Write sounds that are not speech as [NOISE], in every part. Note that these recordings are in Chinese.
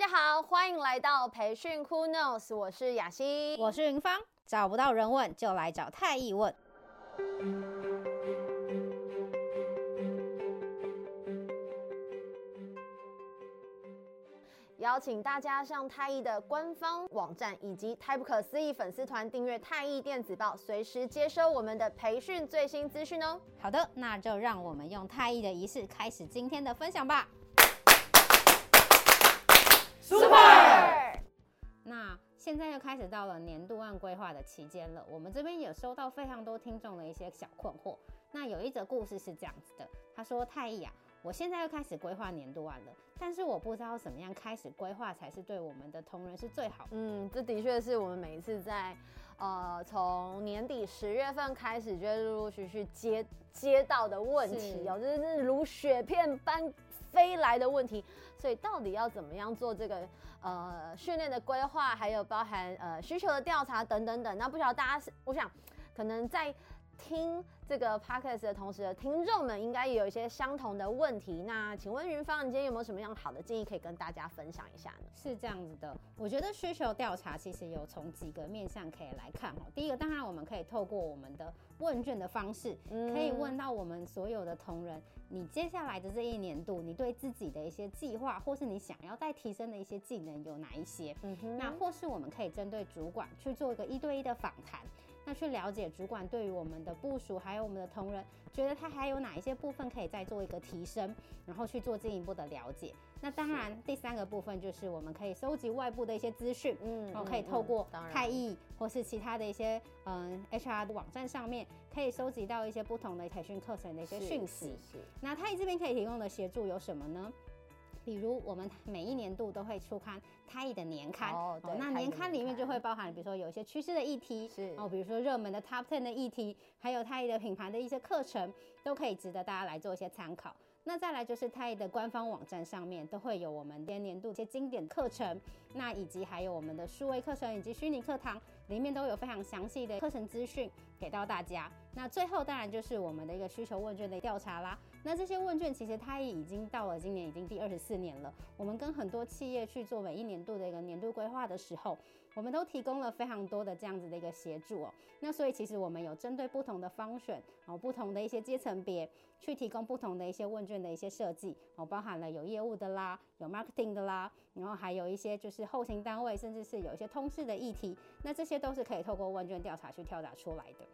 大家好，欢迎来到培训 Who Knows，我是雅欣，我是云芳，找不到人问就来找太易问。邀请大家上太易的官方网站以及太不可思议粉丝团订阅太易电子报，随时接收我们的培训最新资讯哦。好的，那就让我们用太易的仪式开始今天的分享吧。Super！那现在又开始到了年度案规划的期间了，我们这边也收到非常多听众的一些小困惑。那有一则故事是这样子的，他说：“太毅啊，我现在又开始规划年度案了，但是我不知道怎么样开始规划才是对我们的同仁是最好的。”嗯，这的确是我们每一次在呃从年底十月份开始，就会陆陆续续接接到的问题哦，就是如雪片般飞来的问题。所以到底要怎么样做这个呃训练的规划，还有包含呃需求的调查等等等。那不晓得大家是，我想可能在听这个 podcast 的同时的听众们，应该也有一些相同的问题。那请问云芳，你今天有没有什么样好的建议可以跟大家分享一下呢？是这样子的，我觉得需求调查其实有从几个面向可以来看哈。第一个，当然我们可以透过我们的问卷的方式，可以问到我们所有的同仁，你接下来的这一年度，你对自己的一些计划，或是你想要再提升的一些技能有哪一些？嗯哼，那或是我们可以针对主管去做一个一对一的访谈。那去了解主管对于我们的部署，还有我们的同仁，觉得他还有哪一些部分可以再做一个提升，然后去做进一步的了解。那当然，第三个部分就是我们可以收集外部的一些资讯，嗯，可以透过太毅或是其他的一些嗯 HR 的网站上面，可以收集到一些不同的培训课程的一些讯息。是，是，是。那太易这边可以提供的协助有什么呢？比如我们每一年度都会出刊太毅的年刊。哦，对，那年刊里面就会包含，比如说有一些趋势的议题，是。哦，比如说热门的 Top Ten 的议题，还有太毅的品牌的一些课程，都可以值得大家来做一些参考。那再来就是太毅的官方网站上面都会有我们今年度一些经典课程，那以及还有我们的数位课程以及虚拟课堂里面都有非常详细的课程资讯给到大家。那最后当然就是我们的一个需求问卷的调查啦。那这些问卷其实它也已经到了今年已经第二十四年了。我们跟很多企业去做每一年度的一个年度规划的时候，我们都提供了非常多的这样子的一个协助哦。那所以其实我们有针对不同的方选哦，不同的一些阶层别去提供不同的一些问卷的一些设计哦，包含了有业务的啦，有 marketing 的啦，然后还有一些就是后勤单位，甚至是有一些通识的议题。那这些都是可以透过问卷调查去跳打出来的。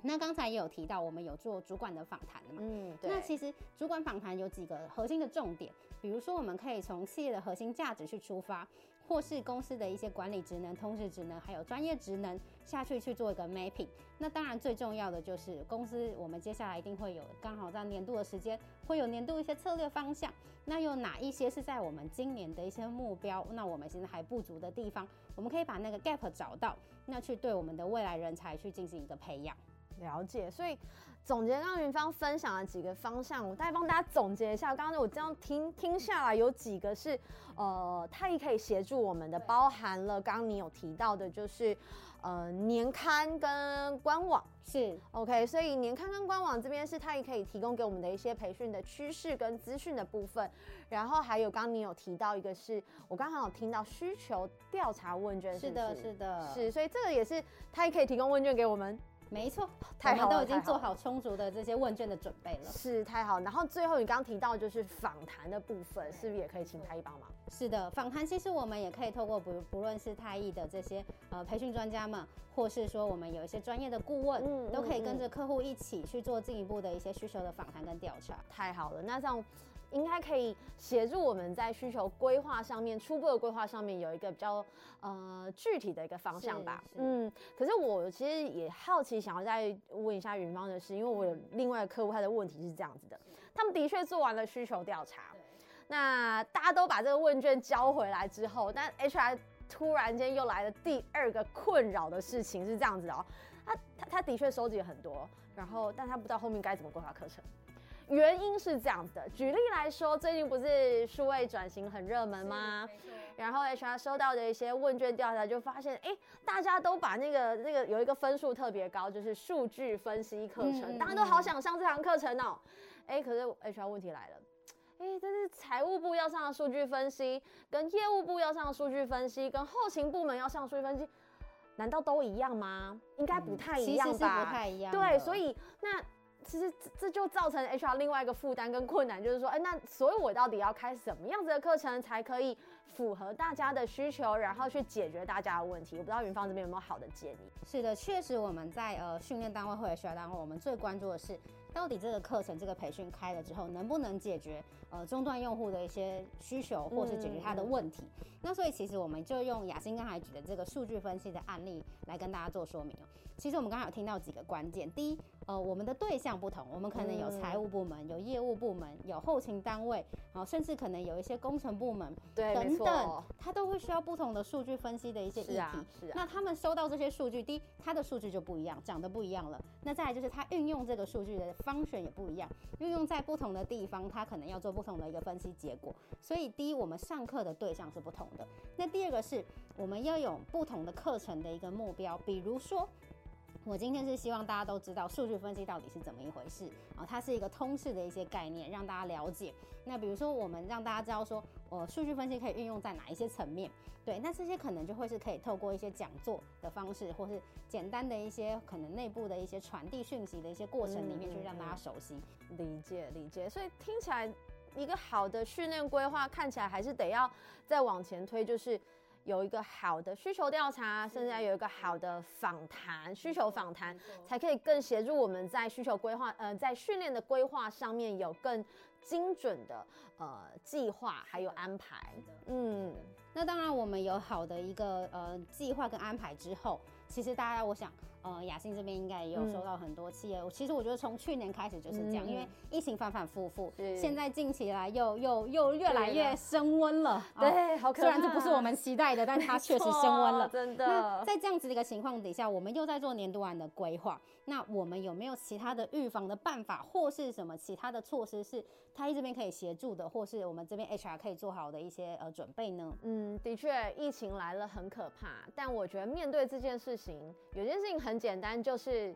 那刚才也有提到，我们有做主管的访谈的嘛？嗯，对。那其实主管访谈有几个核心的重点，比如说我们可以从企业的核心价值去出发，或是公司的一些管理职能、通识职能，还有专业职能下去去做一个 mapping。那当然最重要的就是公司，我们接下来一定会有刚好在年度的时间，会有年度一些策略方向。那有哪一些是在我们今年的一些目标？那我们现在还不足的地方，我们可以把那个 gap 找到，那去对我们的未来人才去进行一个培养。了解，所以总结刚刚云芳分享了几个方向，我大概帮大家总结一下。刚刚我这样听听下来，有几个是呃，太毅可以协助我们的，包含了刚刚你有提到的，就是呃年刊跟官网是 OK，所以年刊跟官网这边是太毅可以提供给我们的一些培训的趋势跟资讯的部分。然后还有刚刚你有提到一个是，我刚好有听到需求调查问卷是是，是的，是的，是，所以这个也是太毅可以提供问卷给我们。没错，我们都已经做好充足的这些问卷的准备了。是太好，然后最后你刚刚提到就是访谈的部分，是不是也可以请太医帮忙？是的，访谈其实我们也可以透过不不论是太医的这些呃培训专家们，或是说我们有一些专业的顾问，嗯，都可以跟着客户一起去做进一步的一些需求的访谈跟调查。太好了，那这样。应该可以协助我们在需求规划上面，初步的规划上面有一个比较呃具体的一个方向吧。嗯，可是我其实也好奇，想要再问一下云芳的是，因为我有另外的客户，他的问题是这样子的，他们的确做完了需求调查，那大家都把这个问卷交回来之后，但 HR 突然间又来了第二个困扰的事情是这样子哦，他他他的确收集了很多，然后但他不知道后面该怎么规划课程。原因是这样子的，举例来说，最近不是数位转型很热门吗？然后 HR 收到的一些问卷调查就发现，哎、欸，大家都把那个那个有一个分数特别高，就是数据分析课程，大、嗯、家都好想上这堂课程哦、喔。哎、欸，可是 HR 问题来了，哎、欸，这是财务部要上的数据分析，跟业务部要上的数据分析，跟后勤部门要上的数据分析，难道都一样吗？应该不太一样吧？其实是不太一样。对，所以那。其实这就造成 HR 另外一个负担跟困难，就是说，哎，那所以我到底要开什么样子的课程才可以符合大家的需求，然后去解决大家的问题？我不知道云芳这边有没有好的建议？是的，确实我们在呃训练单位或者学校单位，我们最关注的是到底这个课程这个培训开了之后，能不能解决呃终端用户的一些需求，或是解决他的问题。嗯、那所以其实我们就用雅欣刚才举的这个数据分析的案例来跟大家做说明哦。其实我们刚才有听到几个关键，第一，呃，我们的对象不同，我们可能有财务部门、有业务部门、有后勤单位，然后甚至可能有一些工程部门，对，等等，它都会需要不同的数据分析的一些议题。是啊，是啊。那他们收到这些数据，第一，它的数据就不一样，长得不一样了。那再来就是它运用这个数据的方选也不一样，运用在不同的地方，它可能要做不同的一个分析结果。所以，第一，我们上课的对象是不同的。那第二个是，我们要有不同的课程的一个目标，比如说。我今天是希望大家都知道数据分析到底是怎么一回事啊，它是一个通识的一些概念，让大家了解。那比如说，我们让大家知道说，呃，数据分析可以运用在哪一些层面？对，那这些可能就会是可以透过一些讲座的方式，或是简单的一些可能内部的一些传递讯息的一些过程里面去让大家熟悉、理解、理解。所以听起来，一个好的训练规划看起来还是得要再往前推，就是。有一个好的需求调查，甚至有一个好的访谈，需求访谈，才可以更协助我们在需求规划，呃，在训练的规划上面有更精准的呃计划还有安排。嗯，那当然，我们有好的一个呃计划跟安排之后，其实大家我想。呃，雅信这边应该也有收到很多企业。嗯、其实我觉得从去年开始就是这样，嗯、因为疫情反反复复，现在近期来又又又越来越升温了。对，好可怕。虽然这不是我们期待的，但它确实升温了。真的。那在这样子的一个情况底下，我们又在做年度案的规划。那我们有没有其他的预防的办法，或是什么其他的措施是他这边可以协助的，或是我们这边 HR 可以做好的一些呃准备呢？嗯，的确，疫情来了很可怕，但我觉得面对这件事情，有件事情很简单，就是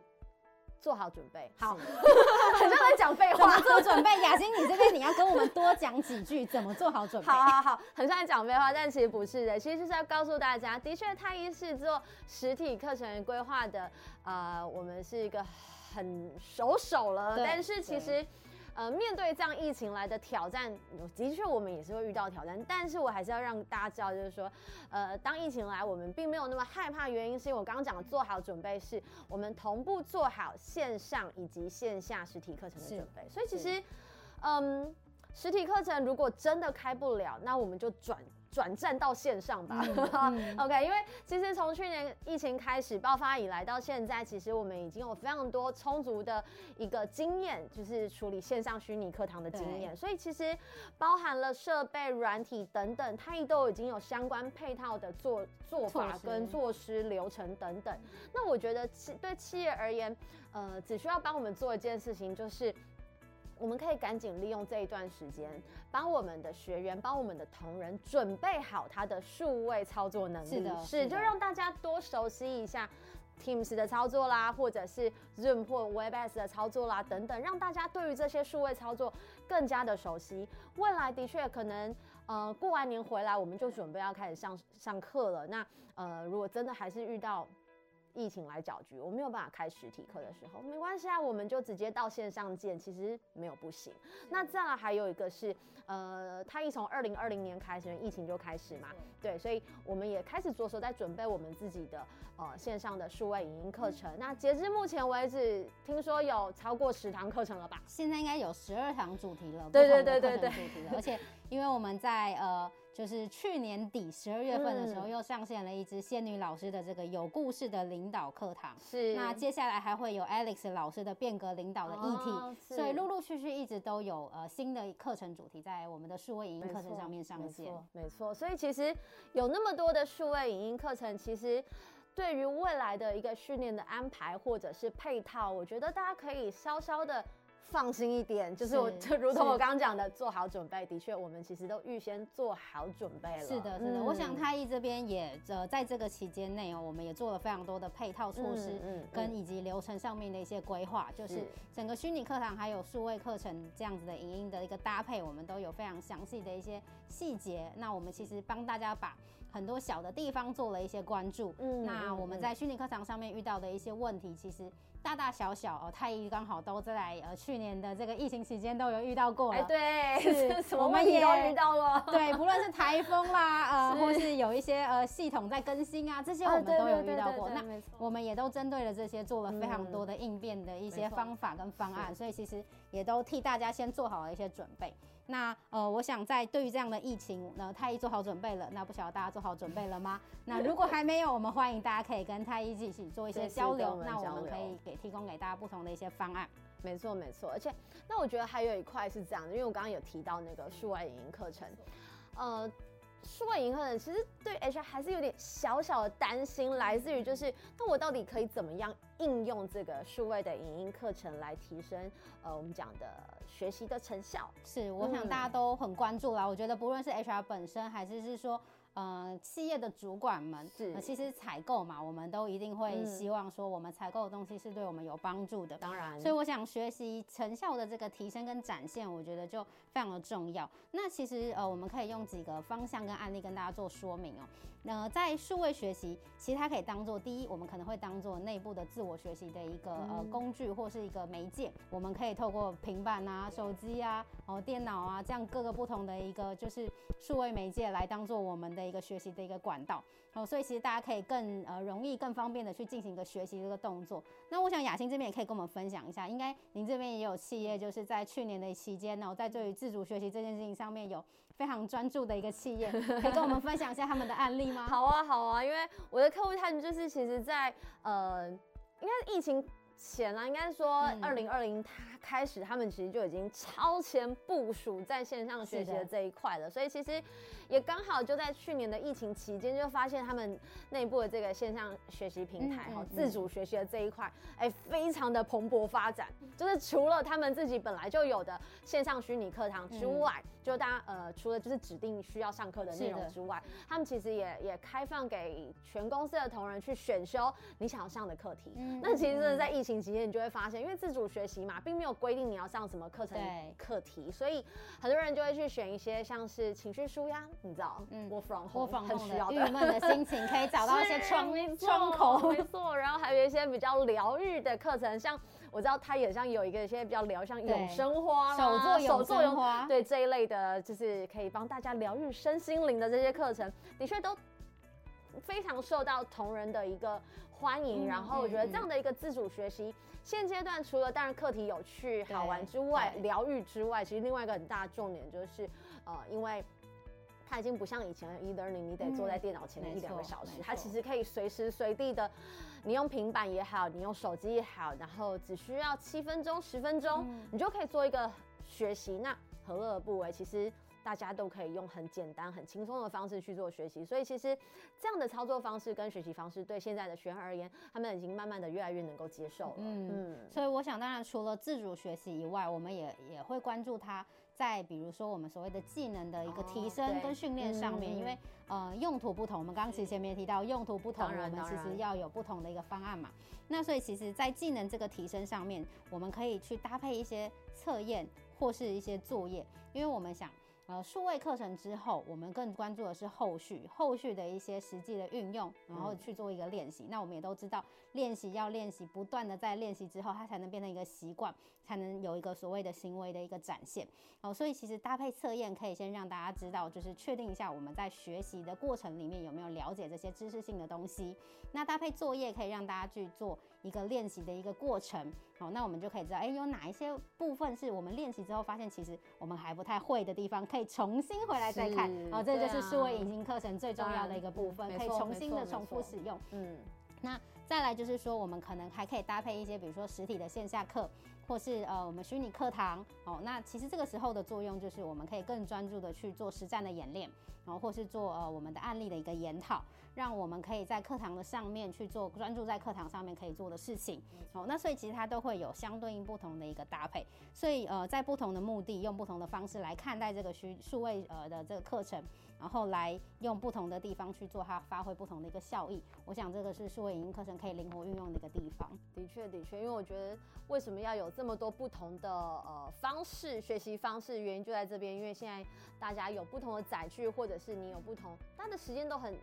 做好准备。好，[LAUGHS] 很像在讲废话。做准备，雅欣，你这边你要跟我们多讲几句，怎么做好准备？好好好，很像在讲废话，但其实不是的，其实就是要告诉大家，的确，太医是做实体课程规划的。呃，我们是一个很熟手了，但是其实，呃，面对这样疫情来的挑战，的确我们也是会遇到挑战。但是我还是要让大家知道，就是说，呃，当疫情来，我们并没有那么害怕，原因是因为我刚刚讲的做好准备，是我们同步做好线上以及线下实体课程的准备。所以其实，嗯，实体课程如果真的开不了，那我们就转。转战到线上吧，[LAUGHS] 嗯、OK，因为其实从去年疫情开始爆发以来到现在，其实我们已经有非常多充足的一个经验，就是处理线上虚拟课堂的经验，所以其实包含了设备、软体等等，它都已经有相关配套的做做法跟做施流程等等。那我觉得企对企业而言，呃，只需要帮我们做一件事情，就是。我们可以赶紧利用这一段时间，帮我们的学员、帮我们的同仁准备好他的数位操作能力。是的，是，就让大家多熟悉一下 Teams 的操作啦，或者是 Zoom 或 Webex 的操作啦，等等，让大家对于这些数位操作更加的熟悉。未来的确可能，呃，过完年回来我们就准备要开始上上课了。那呃，如果真的还是遇到疫情来搅局，我没有办法开实体课的时候，没关系啊，我们就直接到线上见，其实没有不行。那再来还有一个是，呃，他一从二零二零年开始，疫情就开始嘛，对，所以我们也开始着手在准备我们自己的呃线上的数位影音课程。那截至目前为止，听说有超过十堂课程了吧？现在应该有十二堂主题了，对对对对对，主题了，而且因为我们在呃。就是去年底十二月份的时候，又上线了一支仙女老师的这个有故事的领导课堂。是，那接下来还会有 Alex 老师的变革领导的议题。哦、所以陆陆续续一直都有呃新的课程主题在我们的数位影音课程上面上线。没错，所以其实有那么多的数位影音课程，其实对于未来的一个训练的安排或者是配套，我觉得大家可以稍稍的。放心一点，就是我就如同我刚刚讲的，做好准备。的确，我们其实都预先做好准备了。是的，是的。嗯、我想太一这边也呃，在这个期间内哦，我们也做了非常多的配套措施，嗯，跟以及流程上面的一些规划，嗯、就是整个虚拟课堂还有数位课程这样子的影音的一个搭配，我们都有非常详细的一些细节。那我们其实帮大家把很多小的地方做了一些关注。嗯，那我们在虚拟课堂上面遇到的一些问题，其实。大大小小哦，太医刚好都在呃去年的这个疫情期间都有遇到过了。哎，对，是 [LAUGHS] 什么问题都遇到了。对，不论是台风啦，呃，[LAUGHS] 或是有一些呃系统在更新啊，这些我们都有遇到过。那我们也都针对了这些做了非常多的应变的一些方法跟方案，所以其实也都替大家先做好了一些准备。那呃，我想在对于这样的疫情，那太医做好准备了。那不晓得大家做好准备了吗？那如果还没有，我们欢迎大家可以跟太医一起做一些交流。那我们可以给提供给大家不同的一些方案。没错没错，而且那我觉得还有一块是这样的，因为我刚刚有提到那个数位影音课程，呃。数位影课程其实对 HR 还是有点小小的担心，来自于就是，那我到底可以怎么样应用这个数位的影音课程来提升呃我们讲的学习的成效？是，我想大家都很关注啦。嗯、我觉得不论是 HR 本身，还是是说。呃，企业的主管们是、呃，其实采购嘛，我们都一定会希望说，我们采购的东西是对我们有帮助的。当然，所以我想学习成效的这个提升跟展现，我觉得就非常的重要。那其实呃，我们可以用几个方向跟案例跟大家做说明哦。那在数位学习，其实它可以当做第一，我们可能会当做内部的自我学习的一个呃工具或是一个媒介。我们可以透过平板啊、手机啊、哦电脑啊这样各个不同的一个就是数位媒介来当做我们的。一个学习的一个管道，哦，所以其实大家可以更呃容易、更方便的去进行一个学习这个动作。那我想雅欣这边也可以跟我们分享一下，应该您这边也有企业，就是在去年的期间呢，在对于自主学习这件事情上面有非常专注的一个企业，可以跟我们分享一下他们的案例吗？[LAUGHS] 好啊，好啊，因为我的客户他们就是其实在呃，应该是疫情前啊，应该说二零二零他。开始，他们其实就已经超前部署在线上学习的这一块了，所以其实也刚好就在去年的疫情期间，就发现他们内部的这个线上学习平台哈，自主学习的这一块，哎，非常的蓬勃发展。就是除了他们自己本来就有的线上虚拟课堂之外，就大家呃，除了就是指定需要上课的内容之外，他们其实也也开放给全公司的同仁去选修你想要上的课题。那其实，在疫情期间，你就会发现，因为自主学习嘛，并没有。规定你要上什么课程课题，所以很多人就会去选一些像是情绪舒压，你知道，嗯，work from home 很需要的郁闷的心情，可以找到一些 [LAUGHS] 窗窗口，没错。然后还有一些比较疗愈的课程，像我知道他也像有一个一些比较疗，像永生花、手作手作永花，对这一类的，就是可以帮大家疗愈身心灵的这些课程，的确都非常受到同仁的一个欢迎。然后我觉得这样的一个自主学习。现阶段除了当然课题有趣好玩之外，疗愈之外，其实另外一个很大的重点就是，呃，因为它已经不像以前的 e-learning，你得坐在电脑前面一两个小时，它其实可以随时随地的，你用平板也好，你用手机也好，然后只需要七分钟、十分钟，你就可以做一个学习，那何乐而不为？其实。大家都可以用很简单、很轻松的方式去做学习，所以其实这样的操作方式跟学习方式，对现在的学生而言，他们已经慢慢的越来越能够接受了。嗯，嗯，所以我想，当然除了自主学习以外，我们也也会关注他在比如说我们所谓的技能的一个提升跟训练上面，哦、因为呃用途不同，我们刚刚其实前面提到用途不同，我们其实要有不同的一个方案嘛。那所以其实，在技能这个提升上面，我们可以去搭配一些测验或是一些作业，因为我们想。呃，数位课程之后，我们更关注的是后续，后续的一些实际的运用，然后去做一个练习。嗯、那我们也都知道，练习要练习，不断的在练习之后，它才能变成一个习惯，才能有一个所谓的行为的一个展现。哦，所以其实搭配测验可以先让大家知道，就是确定一下我们在学习的过程里面有没有了解这些知识性的东西。那搭配作业可以让大家去做一个练习的一个过程。好，那我们就可以知道，哎，有哪一些部分是我们练习之后发现其实我们还不太会的地方，可以重新回来再看。哦，这就是数位影音课程最重要的一个部分，可以重新的重复使用。嗯，那再来就是说，我们可能还可以搭配一些，比如说实体的线下课。或是呃我们虚拟课堂哦，那其实这个时候的作用就是我们可以更专注的去做实战的演练，然后或是做呃我们的案例的一个研讨，让我们可以在课堂的上面去做专注在课堂上面可以做的事情哦。那所以其实它都会有相对应不同的一个搭配，所以呃在不同的目的用不同的方式来看待这个虚数位呃的这个课程。然后来用不同的地方去做它发挥不同的一个效益，我想这个是数位影音课程可以灵活运用的一个地方。的确，的确，因为我觉得为什么要有这么多不同的呃方式学习方式，原因就在这边，因为现在大家有不同的载具，或者是你有不同，大家的时间都很。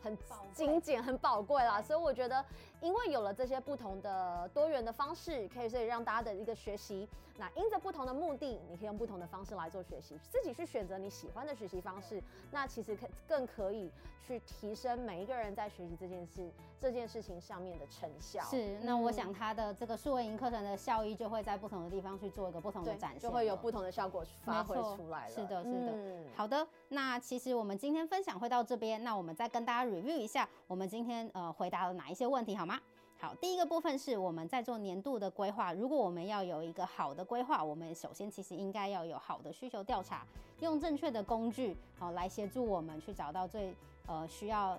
很精简，很宝贵啦，所以我觉得，因为有了这些不同的多元的方式，可以所以让大家的一个学习，那因着不同的目的，你可以用不同的方式来做学习，自己去选择你喜欢的学习方式，那其实可更可以去提升每一个人在学习这件事这件事情上面的成效。是，那我想它的这个数位营课程的效益就会在不同的地方去做一个不同的展现，就会有不同的效果发挥出来了。是的，是的。嗯、好的，那其实我们今天分享会到这边，那我们再跟大家 review 一下，我们今天呃回答了哪一些问题，好吗？好，第一个部分是我们在做年度的规划，如果我们要有一个好的规划，我们首先其实应该要有好的需求调查，用正确的工具好、呃、来协助我们去找到最呃需要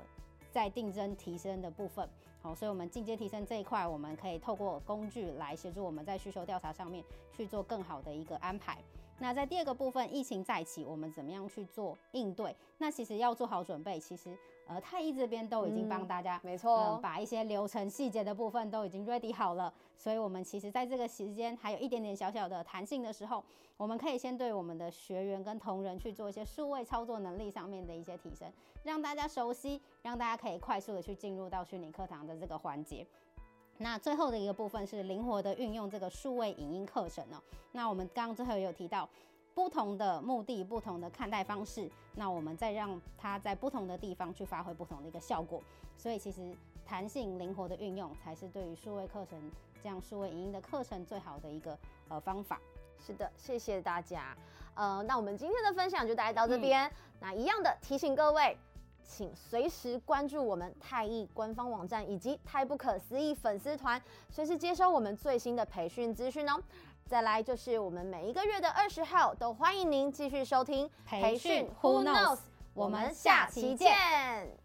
在定增提升的部分。好，所以我们进阶提升这一块，我们可以透过工具来协助我们在需求调查上面去做更好的一个安排。那在第二个部分，疫情再起，我们怎么样去做应对？那其实要做好准备，其实。呃，太医这边都已经帮大家，嗯、没错、呃，把一些流程细节的部分都已经 ready 好了，所以我们其实在这个时间还有一点点小小的弹性的时候，我们可以先对我们的学员跟同仁去做一些数位操作能力上面的一些提升，让大家熟悉，让大家可以快速的去进入到虚拟课堂的这个环节。那最后的一个部分是灵活的运用这个数位影音课程哦。那我们刚刚最后也有提到。不同的目的，不同的看待方式，那我们再让它在不同的地方去发挥不同的一个效果。所以其实弹性灵活的运用，才是对于数位课程这样数位影音的课程最好的一个呃方法。是的，谢谢大家。呃，那我们今天的分享就大概到这边。嗯、那一样的提醒各位，请随时关注我们太艺官方网站以及太不可思议粉丝团，随时接收我们最新的培训资讯哦。再来就是我们每一个月的二十号，都欢迎您继续收听培训 Who Knows，我们下期见。